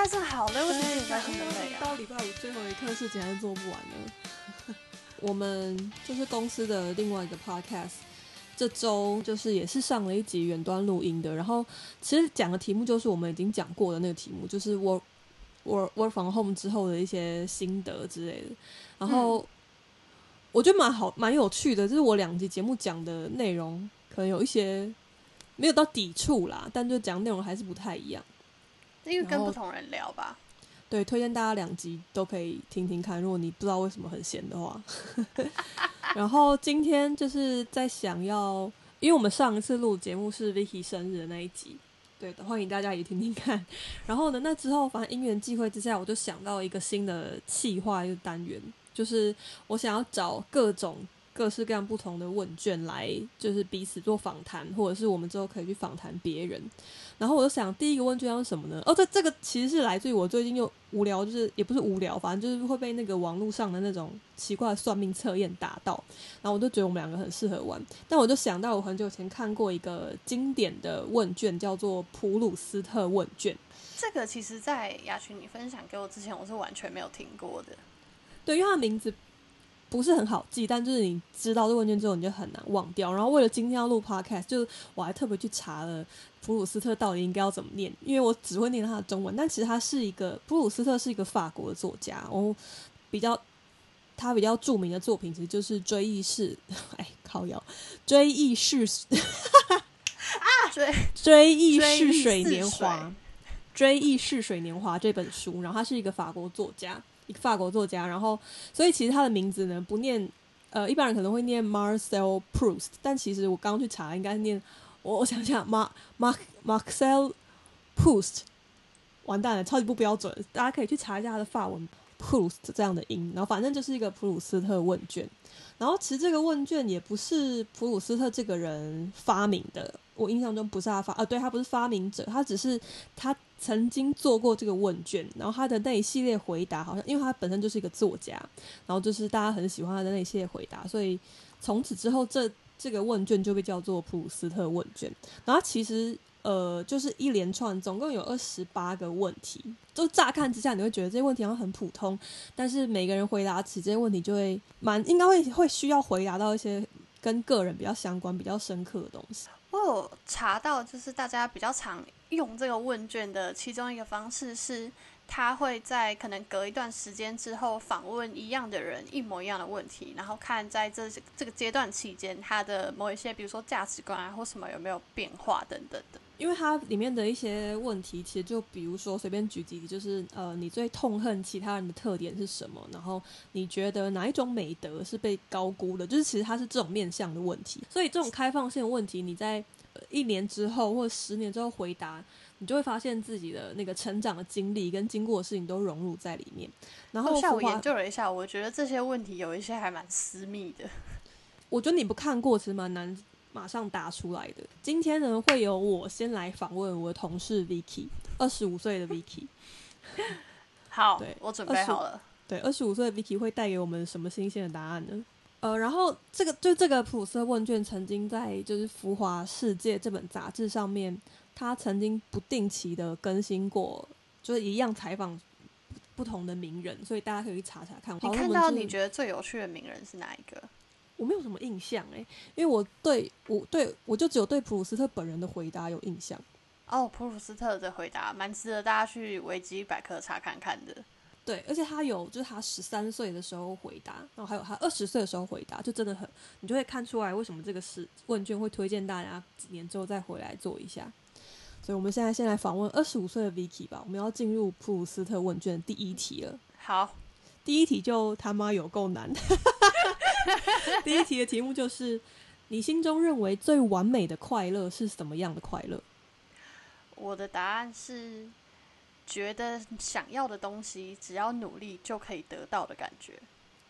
拜真好累，为什么礼拜这么累啊？到礼拜五最后一刻事情还是做不完呢。我们就是公司的另外一个 podcast，这周就是也是上了一集远端录音的。然后其实讲的题目就是我们已经讲过的那个题目，就是 work work work from home 之后的一些心得之类的。然后我觉得蛮好，蛮有趣的。就是我两集节目讲的内容可能有一些没有到抵触啦，但就讲内容还是不太一样。因为跟不同人聊吧。对，推荐大家两集都可以听听看。如果你不知道为什么很闲的话，然后今天就是在想要，因为我们上一次录节目是 Vicky 生日的那一集，对的，欢迎大家也听听看。然后呢，那之后反正因缘际会之下，我就想到一个新的企划一个单元，就是我想要找各种各式各样不同的问卷来，就是彼此做访谈，或者是我们之后可以去访谈别人。然后我就想，第一个问卷是什么呢？哦，这这个其实是来自于我最近又无聊，就是也不是无聊，反正就是会被那个网络上的那种奇怪的算命测验打到。然后我就觉得我们两个很适合玩。但我就想到我很久以前看过一个经典的问卷，叫做普鲁斯特问卷。这个其实，在雅群你分享给我之前，我是完全没有听过的。对，因为它的名字不是很好记，但就是你知道这问卷之后，你就很难忘掉。然后为了今天要录 podcast，就是我还特别去查了。普鲁斯特到底应该要怎么念？因为我只会念他的中文，但其实他是一个普鲁斯特是一个法国的作家，然后比较他比较著名的作品其实就是《追忆似》，哎，靠腰，《追忆似》啊，追追忆似水年华，《追忆似水年华》这本书，然后他是一个法国作家，一个法国作家，然后所以其实他的名字呢不念，呃，一般人可能会念 Marcel Proust，但其实我刚刚去查，应该念。我我想想，Mark Mark Marcel Proust，完蛋了，超级不标准。大家可以去查一下他的法文 Proust 这样的音。然后反正就是一个普鲁斯特问卷。然后其实这个问卷也不是普鲁斯特这个人发明的，我印象中不是他发，呃，对他不是发明者，他只是他曾经做过这个问卷。然后他的那一系列回答，好像因为他本身就是一个作家，然后就是大家很喜欢他的那一系列回答，所以从此之后这。这个问卷就被叫做普鲁斯特问卷，然后其实呃就是一连串，总共有二十八个问题。就乍看之下，你会觉得这些问题好像很普通，但是每个人回答起这些问题，就会蛮应该会会需要回答到一些跟个人比较相关、比较深刻的东西。我有查到，就是大家比较常用这个问卷的其中一个方式是。他会在可能隔一段时间之后访问一样的人，一模一样的问题，然后看在这这个阶段期间，他的某一些，比如说价值观啊或什么有没有变化等等的。因为它里面的一些问题，其实就比如说随便举几例，就是呃，你最痛恨其他人的特点是什么？然后你觉得哪一种美德是被高估的？就是其实它是这种面向的问题。所以这种开放性的问题，你在一年之后或者十年之后回答。你就会发现自己的那个成长的经历跟经过的事情都融入在里面。然后下午研究了一下，我觉得这些问题有一些还蛮私密的。我觉得你不看过，其实蛮难马上答出来的。今天呢，会由我先来访问我的同事 Vicky，二十五岁的 Vicky。好，对我准备好了。对，二十五岁的 Vicky 会带给我们什么新鲜的答案呢？呃，然后这个就这个普斯问卷曾经在就是《浮华世界》这本杂志上面。他曾经不定期的更新过，就是一样采访不同的名人，所以大家可以去查查看。你看到你觉得最有趣的名人是哪一个？我没有什么印象哎，因为我对我对我就只有对普鲁斯特本人的回答有印象。哦，普鲁斯特的回答蛮值得大家去维基百科查看看的。对，而且他有就是他十三岁的时候回答，然后还有他二十岁的时候回答，就真的很，你就会看出来为什么这个是问卷会推荐大家几年之后再回来做一下。所以，我们现在先来访问二十五岁的 Vicky 吧。我们要进入普鲁斯特问卷第一题了。好，第一题就他妈有够难。第一题的题目就是：你心中认为最完美的快乐是什么样的快乐？我的答案是，觉得想要的东西，只要努力就可以得到的感觉。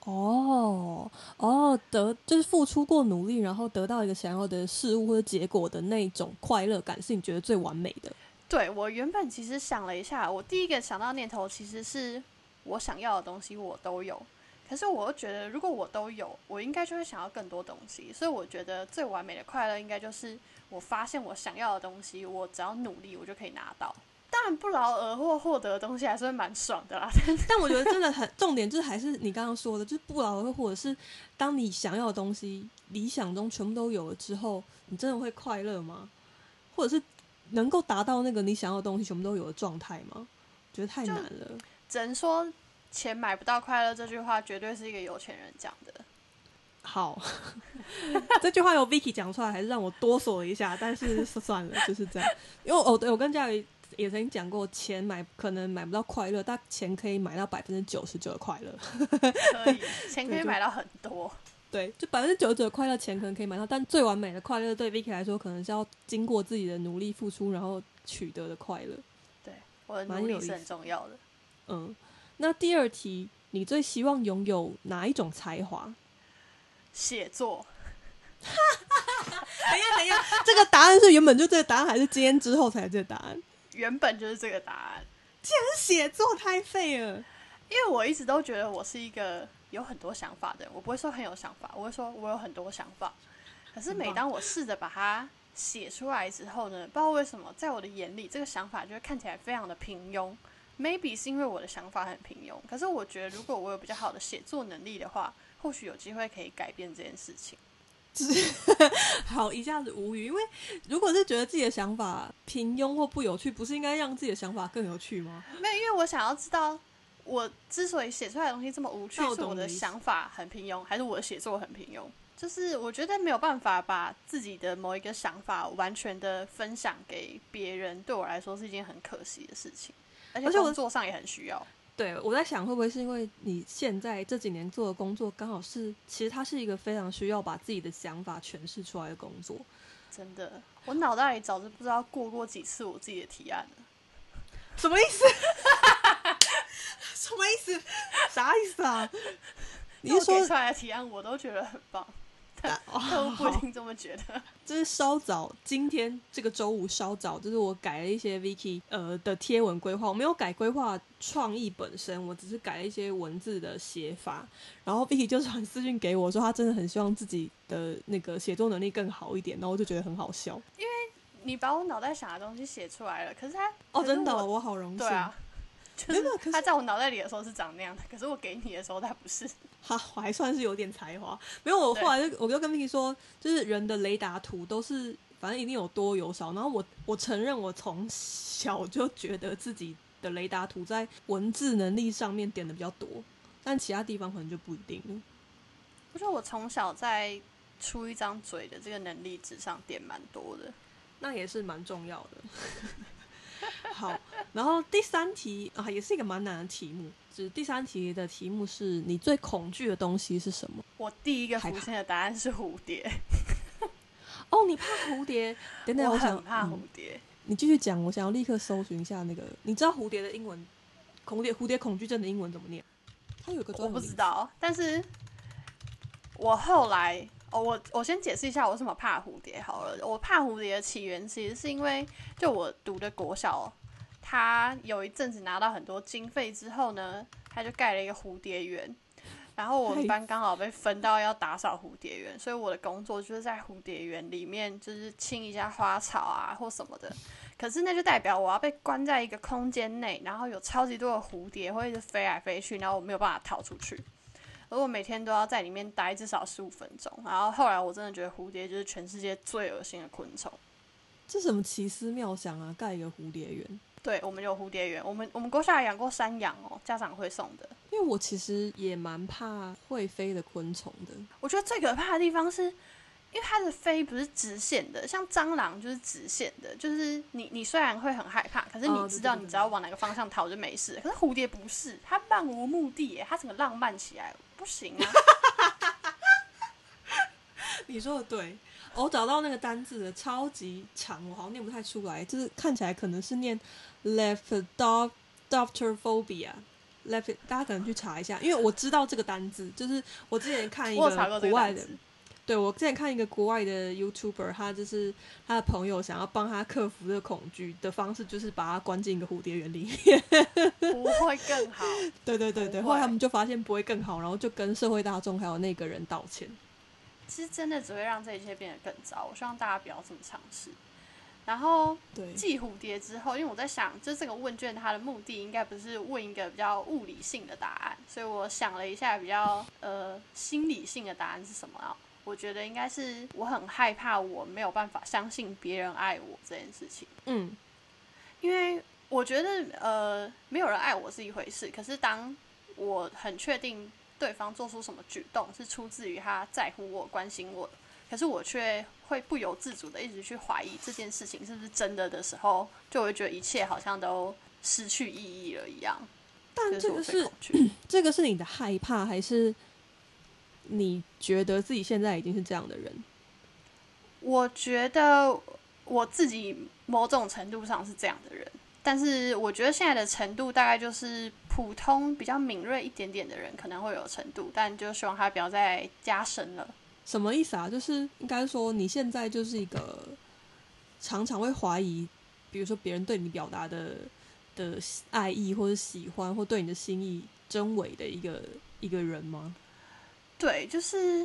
哦哦，得就是付出过努力，然后得到一个想要的事物或者结果的那种快乐感，是你觉得最完美的。对我原本其实想了一下，我第一个想到念头其实是我想要的东西我都有，可是我又觉得如果我都有，我应该就会想要更多东西，所以我觉得最完美的快乐应该就是我发现我想要的东西，我只要努力我就可以拿到。但当然不劳而获获得的东西还是会蛮爽的啦。但 我觉得真的很重点，就是还是你刚刚说的，就是不劳而获，或者是当你想要的东西理想中全部都有了之后，你真的会快乐吗？或者是能够达到那个你想要的东西全部都有的状态吗？觉得太难了。只能说钱买不到快乐这句话，绝对是一个有钱人讲的。好，这句话由 Vicky 讲出来，还是让我哆嗦了一下。但是算了，就是这样。因为哦，对我跟佳宇也曾经讲过，钱买可能买不到快乐，但钱可以买到百分之九十九的快乐。可以，钱可以买到很多。对，就百分之九十九的快乐，钱可能可以买到，但最完美的快乐，对 Vicky 来说，可能是要经过自己的努力付出，然后取得的快乐。对，我的努力是很重要的。嗯，那第二题，你最希望拥有哪一种才华？写作。等一下，等一下，这个答案是原本就这个答案，还是今天之后才这个答案？原本就是这个答案。竟然是写作太废了，因为我一直都觉得我是一个有很多想法的人，我不会说很有想法，我会说我有很多想法。可是每当我试着把它写出来之后呢，不知道为什么，在我的眼里，这个想法就会看起来非常的平庸。Maybe 是因为我的想法很平庸，可是我觉得如果我有比较好的写作能力的话，或许有机会可以改变这件事情。好，一下子无语，因为如果是觉得自己的想法平庸或不有趣，不是应该让自己的想法更有趣吗？没有，因为我想要知道，我之所以写出来的东西这么无趣，是我的想法很平庸，还是我的写作很平庸？就是我觉得没有办法把自己的某一个想法完全的分享给别人，对我来说是一件很可惜的事情，而且工作上也很需要。对，我在想会不会是因为你现在这几年做的工作刚好是，其实它是一个非常需要把自己的想法诠释出来的工作。真的，我脑袋里早就不知道过过几次我自己的提案了。什么意思？什么意思？啥意思啊？你说出来的提案我都觉得很棒。我不一定这么觉得。就是稍早，今天这个周五稍早，就是我改了一些 Vicky 呃的贴文规划，我没有改规划创意本身，我只是改了一些文字的写法。然后 Vicky 就传私信给我说，他真的很希望自己的那个写作能力更好一点。然后我就觉得很好笑，因为你把我脑袋想的东西写出来了，可是他哦，真的，我好荣幸。对啊。真的，他在我脑袋里的时候是长那样的，可是我给你的时候他不是。哈，我还算是有点才华。没有，我后来就我就跟 Vicky 说，就是人的雷达图都是反正一定有多有少。然后我我承认，我从小就觉得自己的雷达图在文字能力上面点的比较多，但其他地方可能就不一定了。我觉得我从小在出一张嘴的这个能力值上点蛮多的，那也是蛮重要的。好，然后第三题啊，也是一个蛮难的题目。就是第三题的题目是你最恐惧的东西是什么？我第一个浮现的答案是蝴蝶。哦，你怕蝴蝶？等等，我很怕蝴蝶。你继续讲，我想要立刻搜寻一下那个。你知道蝴蝶的英文？蝴蝶蝴蝶恐惧症的英文怎么念？它有个我不知道，但是我后来。哦，我我先解释一下我为什么怕蝴蝶好了。我怕蝴蝶的起源其实是因为，就我读的国小，他有一阵子拿到很多经费之后呢，他就盖了一个蝴蝶园，然后我们班刚好被分到要打扫蝴蝶园，所以我的工作就是在蝴蝶园里面就是清一下花草啊或什么的。可是那就代表我要被关在一个空间内，然后有超级多的蝴蝶会一直飞来飞去，然后我没有办法逃出去。而我每天都要在里面待至少十五分钟，然后后来我真的觉得蝴蝶就是全世界最恶心的昆虫。这什么奇思妙想啊！盖一个蝴蝶园？对，我们有蝴蝶园。我们我们国下养过山羊哦，家长会送的。因为我其实也蛮怕会飞的昆虫的。我觉得最可怕的地方是，因为它的飞不是直线的，像蟑螂就是直线的，就是你你虽然会很害怕，可是你知道你只要往哪个方向逃就没事。可是蝴蝶不是，它漫无目的，它整个浪漫起来。不行啊！你说的对，我找到那个单字了，超级长，我好像念不太出来，就是看起来可能是念 lepidopterophobia。lep，大家可能去查一下，因为我知道这个单字，就是我之前看一个国外的。对，我之前看一个国外的 YouTuber，他就是他的朋友想要帮他克服这个恐惧的方式，就是把他关进一个蝴蝶园里面，不会更好。对对对对，后来他们就发现不会更好，然后就跟社会大众还有那个人道歉。其实真的只会让这一切变得更糟。我希望大家不要这么尝试。然后对，寄蝴蝶之后，因为我在想，就这个问卷它的目的应该不是问一个比较物理性的答案，所以我想了一下，比较呃心理性的答案是什么啊？我觉得应该是我很害怕我没有办法相信别人爱我这件事情。嗯，因为我觉得呃没有人爱我是一回事，可是当我很确定对方做出什么举动是出自于他在乎我、关心我，可是我却会不由自主的一直去怀疑这件事情是不是真的的时候，就会觉得一切好像都失去意义了一样。但这个是 这个是你的害怕，还是你觉得自己现在已经是这样的人？我觉得我自己某种程度上是这样的人，但是我觉得现在的程度大概就是普通比较敏锐一点点的人可能会有程度，但就希望他不要再加深了。什么意思啊？就是应该说你现在就是一个常常会怀疑，比如说别人对你表达的的爱意或者喜欢或对你的心意真伪的一个一个人吗？对，就是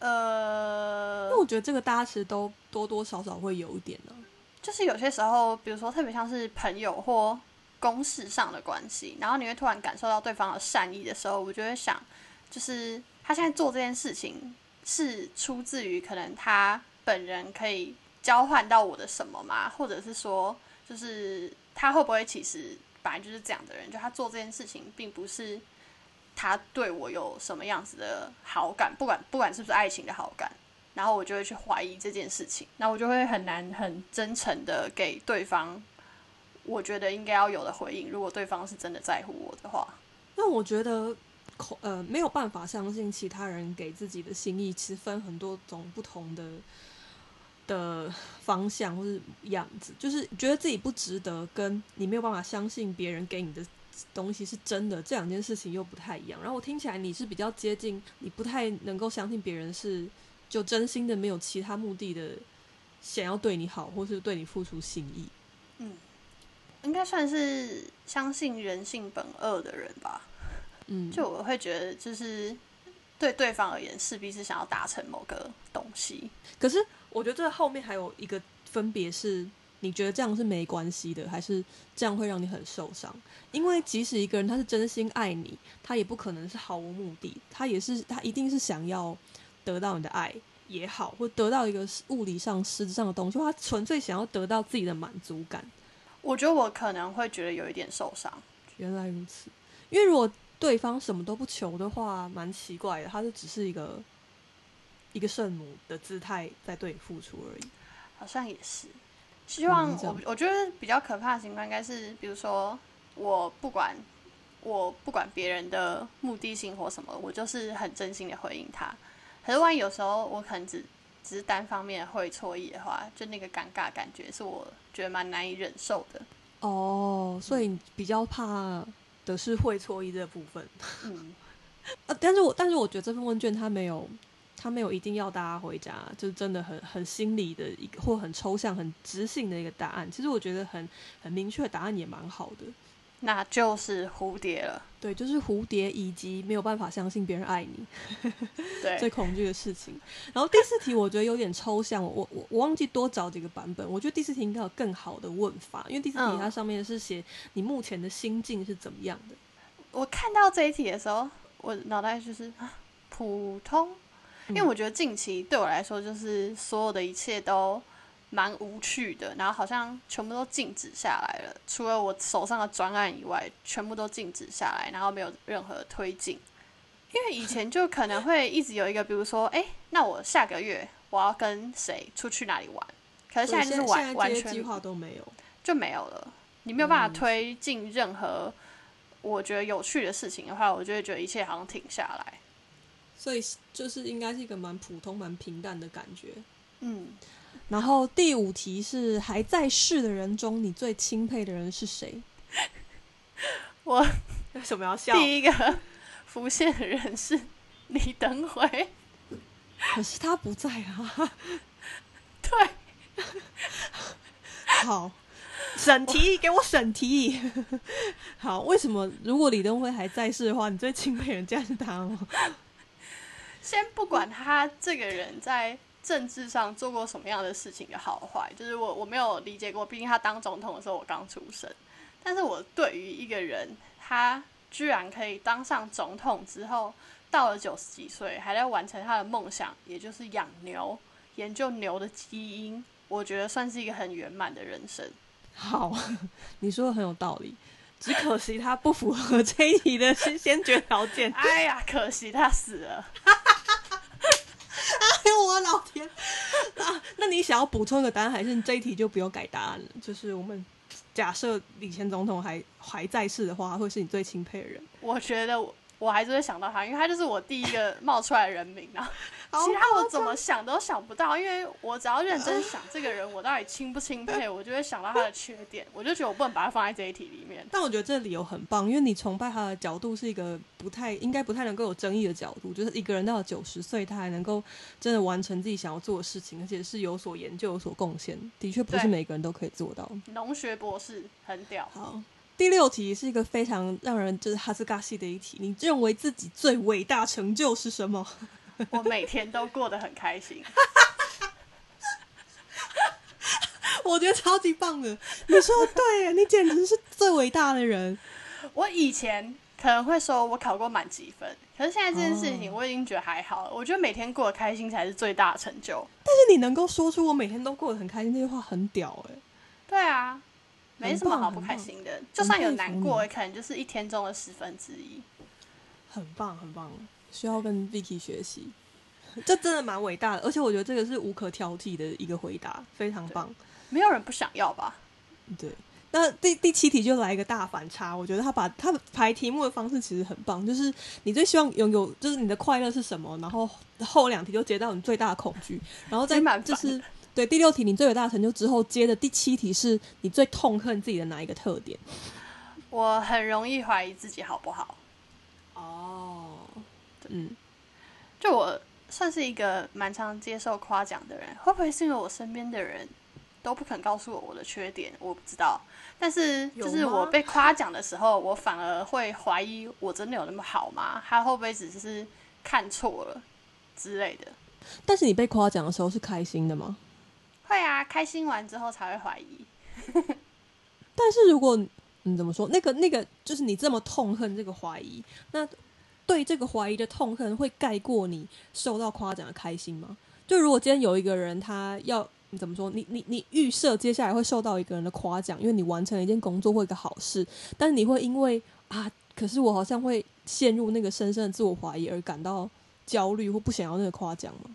呃那，我觉得这个大家其实都多多少少会有一点呢、就是有些时候，比如说特别像是朋友或公事上的关系，然后你会突然感受到对方的善意的时候，我就会想，就是他现在做这件事情是出自于可能他本人可以交换到我的什么吗？或者是说，就是他会不会其实本来就是这样的人，就他做这件事情并不是他对我有什么样子的好感，不管不管是不是爱情的好感。然后我就会去怀疑这件事情，那我就会很难很真诚的给对方我觉得应该要有的回应。如果对方是真的在乎我的话，那我觉得呃没有办法相信其他人给自己的心意，其实分很多种不同的的方向或是样子，就是觉得自己不值得，跟你没有办法相信别人给你的东西是真的，这两件事情又不太一样。然后我听起来你是比较接近，你不太能够相信别人是就真心的没有其他目的的想要对你好，或是对你付出心意。嗯应该算是相信人性本恶的人吧。嗯，就我会觉得，就是对对方而言，势必是想要达成某个东西。可是我觉得这后面还有一个分别是，你觉得这样是没关系的，还是这样会让你很受伤？因为即使一个人他是真心爱你，他也不可能是毫无目的，他也是他一定是想要得到你的爱也好，或得到一个物理上、实质上的东西，他纯粹想要得到自己的满足感。我觉得我可能会觉得有一点受伤。原来如此，因为如果对方什么都不求的话，蛮奇怪的，他就只是一个一个圣母的姿态在对你付出而已。好像也是。希望我我觉得比较可怕的情况应该是，比如说我不管我不管别人的目的性或什么，我就是很真心的回应他。可是万一有时候我可能只只是单方面会错意的话，就那个尴尬感觉是我觉得蛮难以忍受的。哦，所以你比较怕的是会错意这部分。嗯，呃，但是我但是我觉得这份问卷它没有，它没有一定要大家回家，就是真的很很心理的一个或很抽象、很直性的一个答案。其实我觉得很很明确的答案也蛮好的。那就是蝴蝶了。对，就是蝴蝶以及没有办法相信别人爱你对 最，恐惧的事情。然后第四题我觉得有点抽象，我我我忘记多找几个版本。我觉得第四题应该有更好的问法，因为第四题嗯它上面是写你目前的心境是怎么样的。我看到这一题的时候，我脑袋就是啊，普通，因为我觉得近期对我来说，就是所有的一切都蛮无趣的，然后好像全部都静止下来了，除了我手上的专案以外，全部都静止下来，然后没有任何推进。因为以前就可能会一直有一个，比如说，哎、那我下个月我要跟谁出去哪里玩，可是现在就是完完全计划都没有。就没有了。你没有办法嗯推进任何我觉得有趣的事情的话，我就会觉得一切好像停下来。所以就是应该是一个蛮普通、蛮平淡的感觉。嗯，然后第五题是还在世的人中，你最钦佩的人是谁？我为什么要笑？第一个浮现的人是李登辉，可是他不在啊。对，好，审题给我审题。好，为什么如果李登辉还在世的话，你最钦佩人家是他吗？先不管他这个人在政治上做过什么样的事情的好坏，就是我我没有理解过，毕竟他当总统的时候我刚出生。但是我对于一个人，他居然可以当上总统之后，到了九十几岁还在完成他的梦想，也就是养牛，研究牛的基因，我觉得算是一个很圆满的人生。好，你说的很有道理，只可惜他不符合这一题的先先决条件。哎呀，可惜他死了。哎呦，我老天！啊，那你想要补充一个答案，还是这一题就不用改答案了？就是我们假设李前总统还还在世的话，会是你最钦佩的人。我觉得我我还是会想到他，因为他就是我第一个冒出来的人名啊。其他我怎么想都想不到，因为我只要认真想这个人，我到底钦不钦佩，我就会想到他的缺点，我就觉得我不能把他放在这一题里面。但我觉得这理由很棒，因为你崇拜他的角度是一个不太应该不太能够有争议的角度，就是一个人到了九十岁，他还能够真的完成自己想要做的事情，而且是有所研究、有所贡献，的确不是每个人都可以做到。农学博士很屌。好，第六题是一个非常让人就是哈斯嘎西的一题，你认为自己最伟大成就是什么？我每天都过得很开心，我觉得超级棒的。你说对，你简直是最伟大的人。我以前可能会说我考过满级分，可是现在这件事情我已经觉得还好了。我觉得每天过得开心才是最大的成就。但是你能够说出我每天都过得很开心这句话，很屌哎。对啊，没什么好不开心的。就算有难过，也可能就是一天中的十分之一。很棒，很棒。需要跟 Vicky 学习，这真的蛮伟大的，而且我觉得这个是无可挑剔的一个回答，非常棒。没有人不想要吧？对。那第第七题就来一个大反差，我觉得他把他排题目的方式其实很棒，就是你最希望拥有，就是你的快乐是什么？然后后两题就接到你最大的恐惧，然后再就是对第六题你最伟大的成就之后接的第七题是你最痛恨自己的哪一个特点？我很容易怀疑自己好不好？哦。嗯，就我算是一个蛮常接受夸奖的人，会不会是因为我身边的人都不肯告诉我我的缺点？我不知道。但是就是我被夸奖的时候，我反而会怀疑我真的有那么好吗？他会不会只是看错了之类的？但是你被夸奖的时候是开心的吗？会啊，开心完之后才会怀疑。但是如果你怎么说，那个那个就是你这么痛恨这个怀疑，那。对这个怀疑的痛恨会盖过你受到夸奖的开心吗？就如果今天有一个人，他要你怎么说？你你你预设接下来会受到一个人的夸奖，因为你完成了一件工作或一个好事，但是你会因为啊，可是我好像会陷入那个深深的自我怀疑而感到焦虑或不想要那个夸奖吗？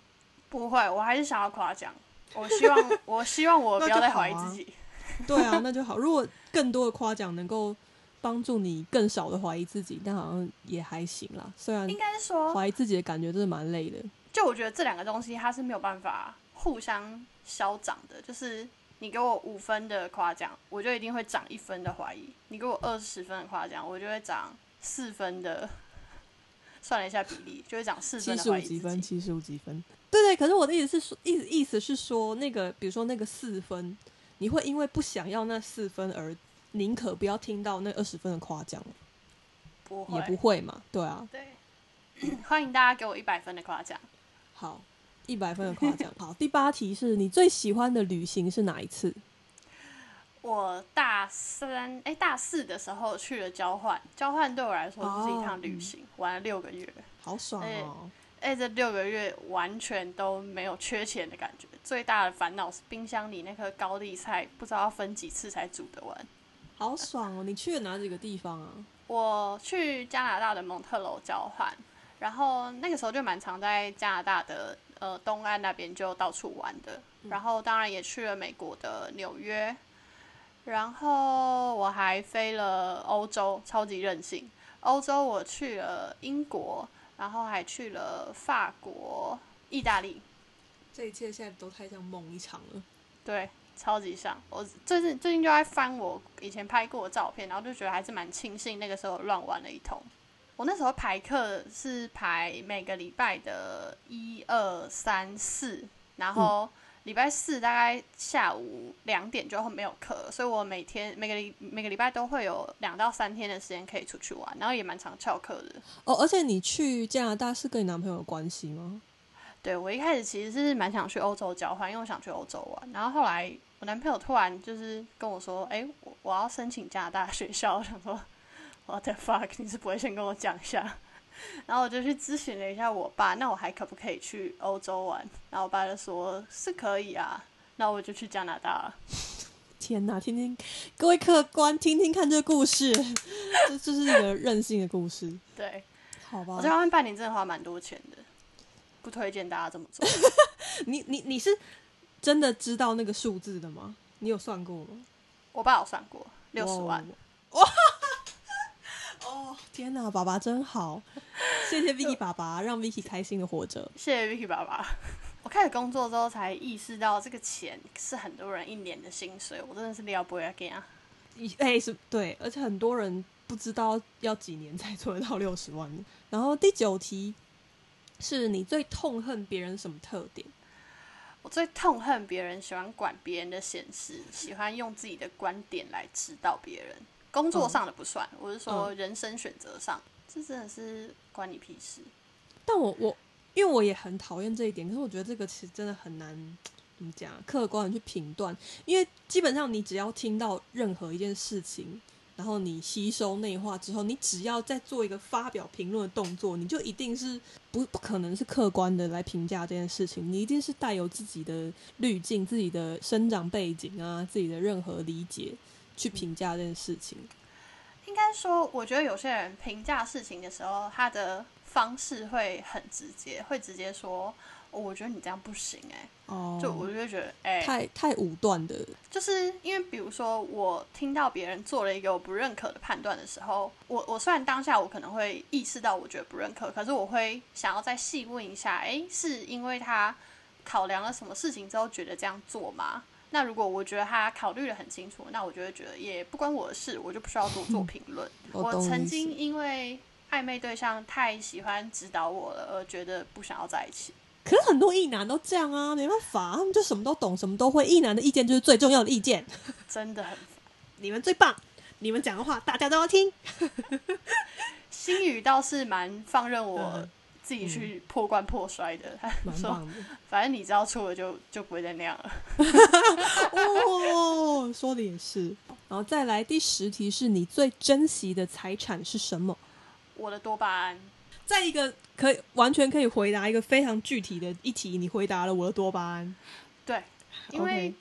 不会，我还是想要夸奖。我希望我希望我不要再怀疑自己。对啊，那就好。如果更多的夸奖能够。帮助你更少的怀疑自己，但好像也还行啦。虽然应该是说怀疑自己的感觉真的蛮累的。就我觉得这两个东西它是没有办法互相消长的。就是你给我五分的夸奖，我就一定会涨一分的怀疑；你给我二十分的夸奖，我就会涨四分的。算了一下比例，就会涨四分。七十五几分，七十五几分。对对，可是我的意思是说，意意思是说，那个比如说那个四分，你会因为不想要那四分而。宁可不要听到那二十分的夸奖，不也不会嘛？对啊，对，欢迎大家给我一百分的夸奖。好，一百分的夸奖。好，第八题是你最喜欢的旅行是哪一次？我大三哎，大四的时候去了交换，交换对我来说就是一趟旅行，玩了六个月，好爽哦！哎，这六个月完全都没有缺钱的感觉，最大的烦恼是冰箱里那颗高丽菜不知道要分几次才煮得完。好爽哦！你去了哪几个地方啊？我去加拿大的蒙特楼交换，然后那个时候就蛮常在加拿大的呃东岸那边就到处玩的，然后当然也去了美国的纽约，然后我还飞了欧洲，超级任性。欧洲我去了英国，然后还去了法国、意大利。这一切现在都太像梦一场了。对。超级像，我最近最近就在翻我以前拍过的照片，然后就觉得还是蛮庆幸那个时候乱玩了一通。我那时候排课是排每个礼拜的一二三四，然后礼拜四大概下午两点就没有课，所以我每天每个礼每个礼拜都会有两到三天的时间可以出去玩，然后也蛮常翘课的。哦，而且你去加拿大是跟你男朋友有关系吗？对我一开始其实是蛮想去欧洲交换，因为我想去欧洲玩。然后后来我男朋友突然就是跟我说：“哎，我我要申请加拿大学校。”我想说：“What the fuck？你是不会先跟我讲一下？”然后我就去咨询了一下我爸，那我还可不可以去欧洲玩？然后我爸就说：“是可以啊。”那我就去加拿大了。天哪，听听各位客官听听看这个故事，这这是一个任性的故事。对，好吧。我在外面半年真的花蛮多钱的，不推荐大家这么做。你你你是真的知道那个数字的吗？你有算过吗？我爸有算过，六十万。哇！哦，天哪，爸爸真好，谢谢 Vicky 爸爸，让 Vicky 开心的活着。谢谢 Vicky 爸爸。我开始工作之后才意识到，这个钱是很多人一年的薪水，我真的是料不要给啊！哎，是对，而且很多人不知道要几年才做得到六十万。然后第九题是你最痛恨别人什么特点？我最痛恨别人喜欢管别人的闲事，喜欢用自己的观点来指导别人。工作上的不算，我是说人生选择上，这真的是关你屁事。但我我。因为我也很讨厌这一点，可是我觉得这个其实真的很难怎么讲，客观的去评断。因为基本上你只要听到任何一件事情，然后你吸收内化之后，你只要再做一个发表评论的动作，你就一定是不不可能是客观的来评价这件事情，你一定是带有自己的滤镜、自己的生长背景啊、自己的任何理解去评价这件事情。应该说，我觉得有些人评价事情的时候，他的。方式会很直接，会直接说：“我觉得你这样不行。”哎，哦，就我就觉得，哎，太太武断的。就是因为，比如说，我听到别人做了一个我不认可的判断的时候，我我虽然当下我可能会意识到我觉得不认可，可是我会想要再细问一下，哎，是因为他考量了什么事情之后觉得这样做吗？那如果我觉得他考虑的很清楚，那我就会觉得也不关我的事，我就不需要多做评论。我曾经因为。暧昧对象太喜欢指导我了，而觉得不想要在一起。可是很多异男都这样啊，没办法，他们就什么都懂，什么都会。异男的意见就是最重要的意见，真的很烦。你们最棒，你们讲的话大家都要听。心语倒是蛮放任我自己去破罐破摔的，蛮棒的。反正你知道错了就就不会再那样了。哦，说的也是。然后再来第十题，是你最珍惜的财产是什么？我的多巴胺，在一个可以完全可以回答一个非常具体的一题，你回答了我的多巴胺。对，因为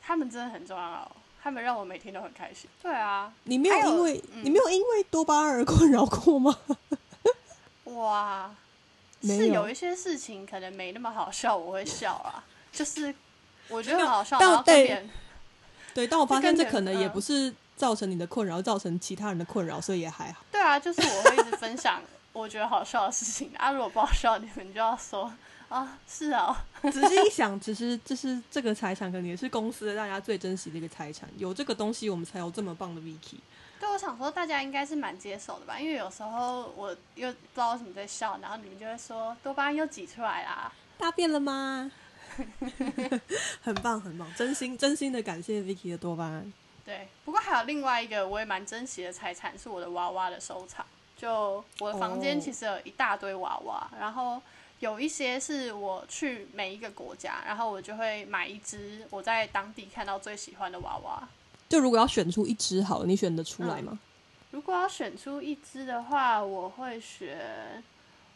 他们真的很重要，他们让我每天都很开心。对啊，你没有因为你没有因为多巴胺而困扰过吗？哇，是有一些事情可能没那么好笑，我会笑啊。就是我觉得很好笑，然后对对，但我发现这可能也不是。造成你的困扰，造成其他人的困扰，所以也还好。对啊，就是我会一直分享我觉得好笑的事情啊。如果不好笑，你们就要说啊，是啊。仔细一想，其实这是这个财产，可能也是公司大家最珍惜的一个财产。有这个东西，我们才有这么棒的 Vicky。对，我想说大家应该是蛮接受的吧，因为有时候我又不知道为什么在笑，然后你们就会说多巴胺又挤出来啦，大便了吗？很棒，很棒，真心真心的感谢 Vicky 的多巴胺。对，不过还有另外一个我也蛮珍惜的财产，是我的娃娃的收藏。就我的房间其实有一大堆娃娃，然后有一些是我去每一个国家，然后我就会买一只我在当地看到最喜欢的娃娃。就如果要选出一只好，你选得出来吗？如果要选出一只的话，我会选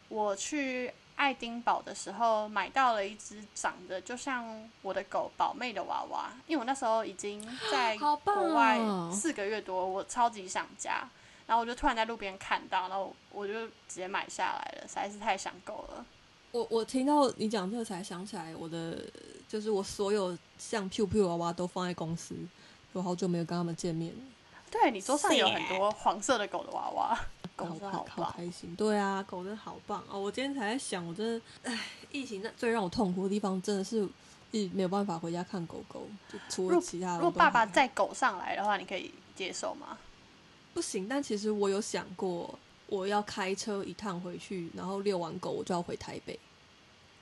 我去。爱丁堡的时候买到了一只长得就像我的狗宝妹的娃娃，因为我那时候已经在国外四个月多，我超级想家，然后我就突然在路边看到，然后我就直接买下来了，实在是太想狗了。我我听到你讲这个才想起来，我的就是我所有像 Q Q 娃娃都放在公司，我好久没有跟他们见面。对你桌上有很多黄色的狗的娃娃。狗好好开心，对啊，狗真的好棒哦！我今天才在想，我真的，唉，疫情最让我痛苦的地方，真的是一没有办法回家看狗狗，就除了其他。如果爸爸载狗上来的话，你可以接受吗？不行，但其实我有想过，我要开车一趟回去，然后遛完狗，我就要回台北。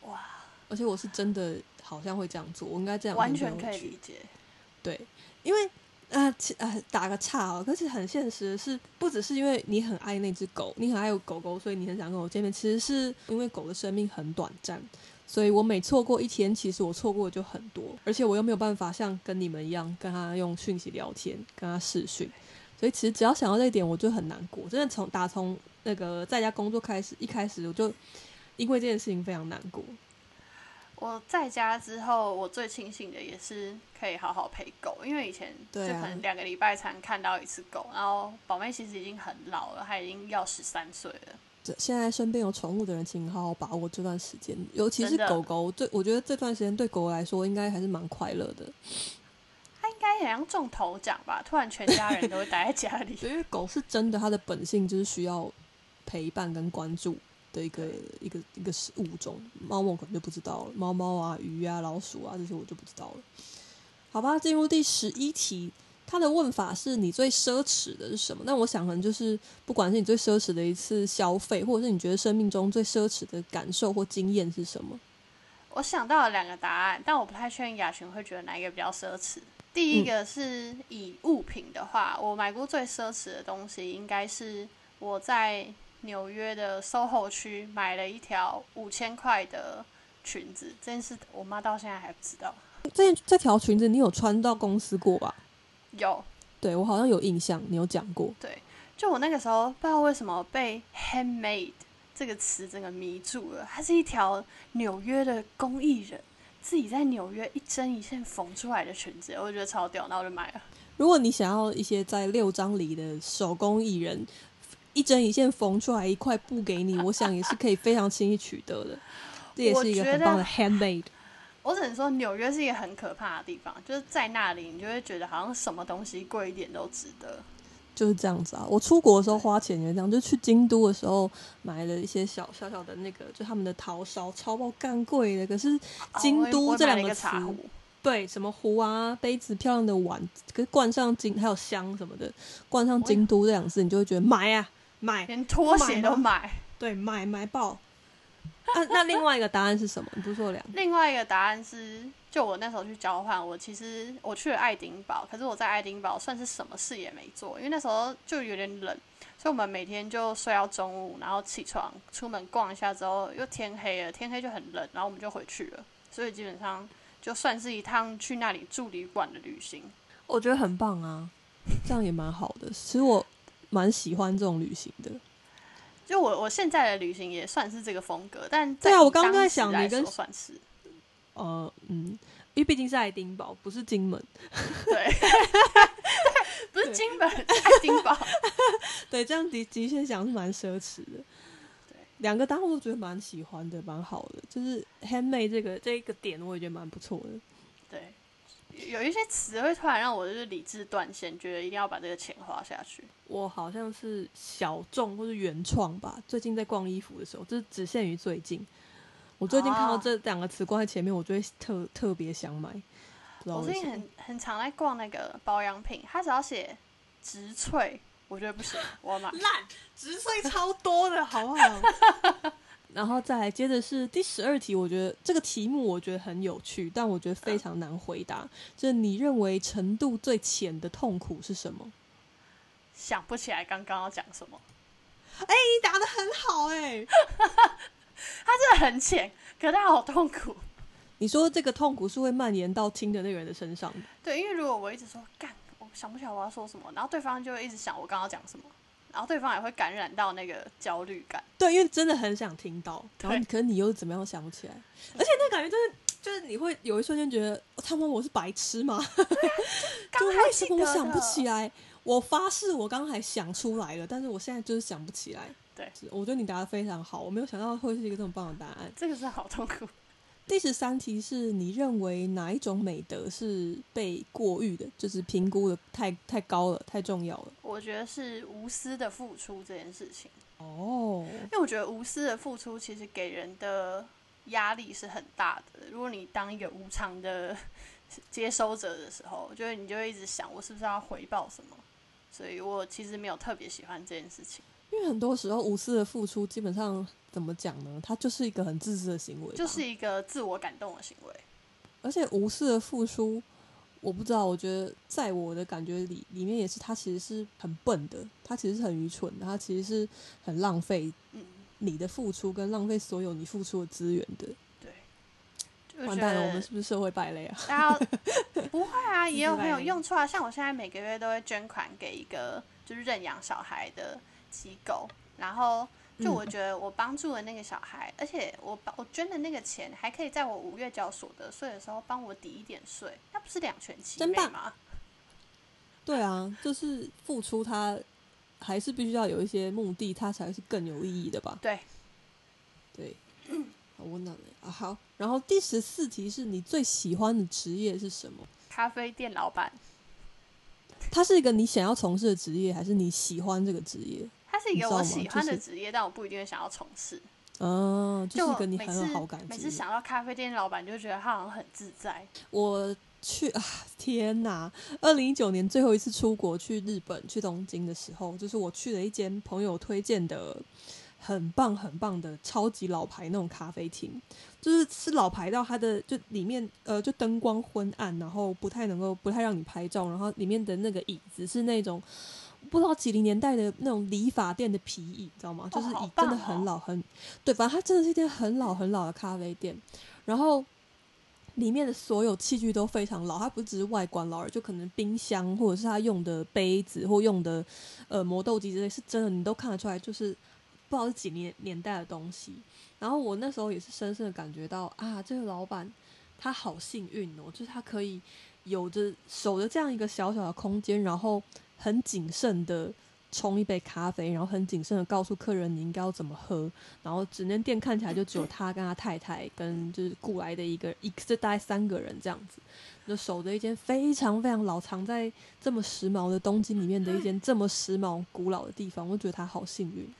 哇！而且我是真的好像会这样做，我应该这样完全可以理解。对，因为。啊，呃，打个岔哦。可是很现实的是，不只是因为你很爱那只狗，你很爱狗狗，所以你很想跟我见面。其实是因为狗的生命很短暂，所以我每错过一天，其实我错过的就很多，而且我又没有办法像跟你们一样跟他用讯息聊天，跟他视讯，所以其实只要想到这一点，我就很难过。真的从打从那个在家工作开始，一开始我就因为这件事情非常难过。我在家之后，我最庆幸的也是可以好好陪狗，因为以前就可能两个礼拜才能看到一次狗，然后宝妹其实已经很老了，她已经要十三岁了。现在身边有宠物的人，请好好把握这段时间，尤其是狗狗。对我觉得这段时间对狗来说，应该还是蛮快乐的。它应该也像中头奖吧？突然全家人都会待在家里。因为狗是真的，它的本性就是需要陪伴跟关注的一个一个一个物种。猫猫可能就不知道了，猫猫啊、鱼啊、老鼠啊这些我就不知道了。好吧，进入第十一题。它的问法是你最奢侈的是什么？那我想可能就是不管是你最奢侈的一次消费，或者是你觉得生命中最奢侈的感受或经验是什么？我想到了两个答案，但我不太确定雅群会觉得哪一个比较奢侈。第一个是以物品的话，我买过最奢侈的东西应该是我在纽约的 SOHO 区买了一条五千块的裙子，这件事我妈到现在还不知道。这这条裙子你有穿到公司过吧？有，对我好像有印象，你有讲过。对，就我那个时候不知道为什么被 handmade 这个词整个迷住了。它是一条纽约的工艺人自己在纽约一针一线缝出来的裙子，我觉得超屌，那我就买了。如果你想要一些在六张里的手工艺人一针一线缝出来一块布给你，我想也是可以非常轻易取得的。这也是一个很棒的 handmade。我只能说，纽约是一个很可怕的地方，就是在那里，你就会觉得好像什么东西贵一点都值得。就是这样子啊！我出国的时候花钱也这样，就去京都的时候买了一些小小小的那个，就他们的陶烧，超爆干贵的。可是京都这两个词，对，什么壶啊、杯子、漂亮的碗，可是冠上京还有香什么的，冠上京都这两字，你就会觉得买啊买，连拖鞋都买，对，买买爆。那那另外一个答案是什么？你不是说两？另外一个答案是，就我那时候去交换，我其实我去了爱丁堡，可是我在爱丁堡算是什么事也没做，因为那时候就有点冷，所以我们每天就睡到中午，然后起床出门逛一下之后又天黑了，天黑就很冷，然后我们就回去了，所以基本上就算是一趟去那里住旅馆的旅行，我觉得很棒啊，这样也蛮好的，其实我蛮喜欢这种旅行的。就我我现在的旅行也算是这个风格，但对啊，我刚刚在想你跟算是，呃嗯，因为毕竟是爱丁堡，不是金门，对，不是金门，爱丁堡，对，这样的的确想是蛮奢侈的，对，两个单我都觉得蛮喜欢的，蛮好的，就是 handmade 这个这一个点，我也觉得蛮不错的，对。有一些词会突然让我就是理智断线，觉得一定要把这个钱花下去。我好像是小众或是原创吧。最近在逛衣服的时候，这只限于最近。我最近看到这两个词挂在前面，我就会特特别想买。我最近很很常在逛那个保养品，它只要写植萃，我觉得不行，我要买。烂，植萃超多的，好不好？然后再来接着是第十二题，我觉得这个题目我觉得很有趣，但我觉得非常难回答。就是你认为程度最浅的痛苦是什么？想不起来刚刚要讲什么。哎，你答的很好哎，他真的很浅，可他好痛苦。你说这个痛苦是会蔓延到听的那个人的身上的？对，因为如果我一直说干，我想不起来我要说什么，然后对方就会一直想我刚刚讲什么。然后对方也会感染到那个焦虑感，对，因为真的很想听到，然后可是你又怎么样想不起来？而且那感觉就是，就是你会有一瞬间觉得，他妈我是白痴吗？就为什么我想不起来？我发誓我刚刚还想出来了，但是我现在就是想不起来。对，我觉得你答的非常好，我没有想到会是一个这么棒的答案。这个是好痛苦。第十三题是你认为哪一种美德是被过誉的，就是评估的太太高了，太重要了？我觉得是无私的付出这件事情。哦，因为我觉得无私的付出其实给人的压力是很大的。如果你当一个无偿的 接收者的时候，我觉得你就会一直想，我是不是要回报什么？所以我其实没有特别喜欢这件事情。因为很多时候无私的付出，基本上怎么讲呢？它就是一个很自私的行为，就是一个自我感动的行为。而且无私的付出，我不知道，我觉得在我的感觉里，里面也是，它其实是很笨的，它其实是很愚蠢的，它其实是很浪费你的付出，跟浪费所有你付出的资源的。对，完蛋了，我们是不是社会败类啊？然后不会啊，也有很有用处啊。像我现在每个月都会捐款给一个就是认养小孩的机构，然后就我觉得我帮助了那个小孩，而且我把我捐的那个钱还可以在我五月缴所得税的时候帮我抵一点税，那不是两全其美吗？对啊，就是付出，它还是必须要有一些目的，它才是更有意义的吧？对，对，好温暖啊！好，然后第十四题是你最喜欢的职业是什么？咖啡店老板。他是一个你想要从事的职业，还是你喜欢这个职业？他是一个我喜欢的职业，但我不一定会想要从事。哦，就是跟你很有好感。每次想到咖啡店老板，就觉得他好像很自在。我。去 啊！天哪！二零一九年最后一次出国去日本去东京的时候，就是我去了一间朋友推荐的很棒很棒的超级老牌那种咖啡厅，就是是老牌到它的就里面呃就灯光昏暗，然后不太能够不太让你拍照，然后里面的那个椅子是那种不知道几零年代的那种理发店的皮椅，你知道吗？就是椅真的很老很对，反正它真的是一间很老很老的咖啡店，然后。里面的所有器具都非常老，它不只是外观老，就可能冰箱或者是它用的杯子或用的呃磨豆机之类，是真的你都看得出来，就是不知道是几年年代的东西。然后我那时候也是深深的感觉到啊，这个老板他好幸运哦，就是他可以有着守着这样一个小小的空间，然后很谨慎的。冲一杯咖啡，然后很谨慎的告诉客人你应该要怎么喝。然后纸面店看起来就只有他跟他太太跟就是雇来的一个一就大概三个人这样子，就守着一间非常非常老藏在这么时髦的东京里面的一间这么时髦古老的地方，我觉得他好幸运。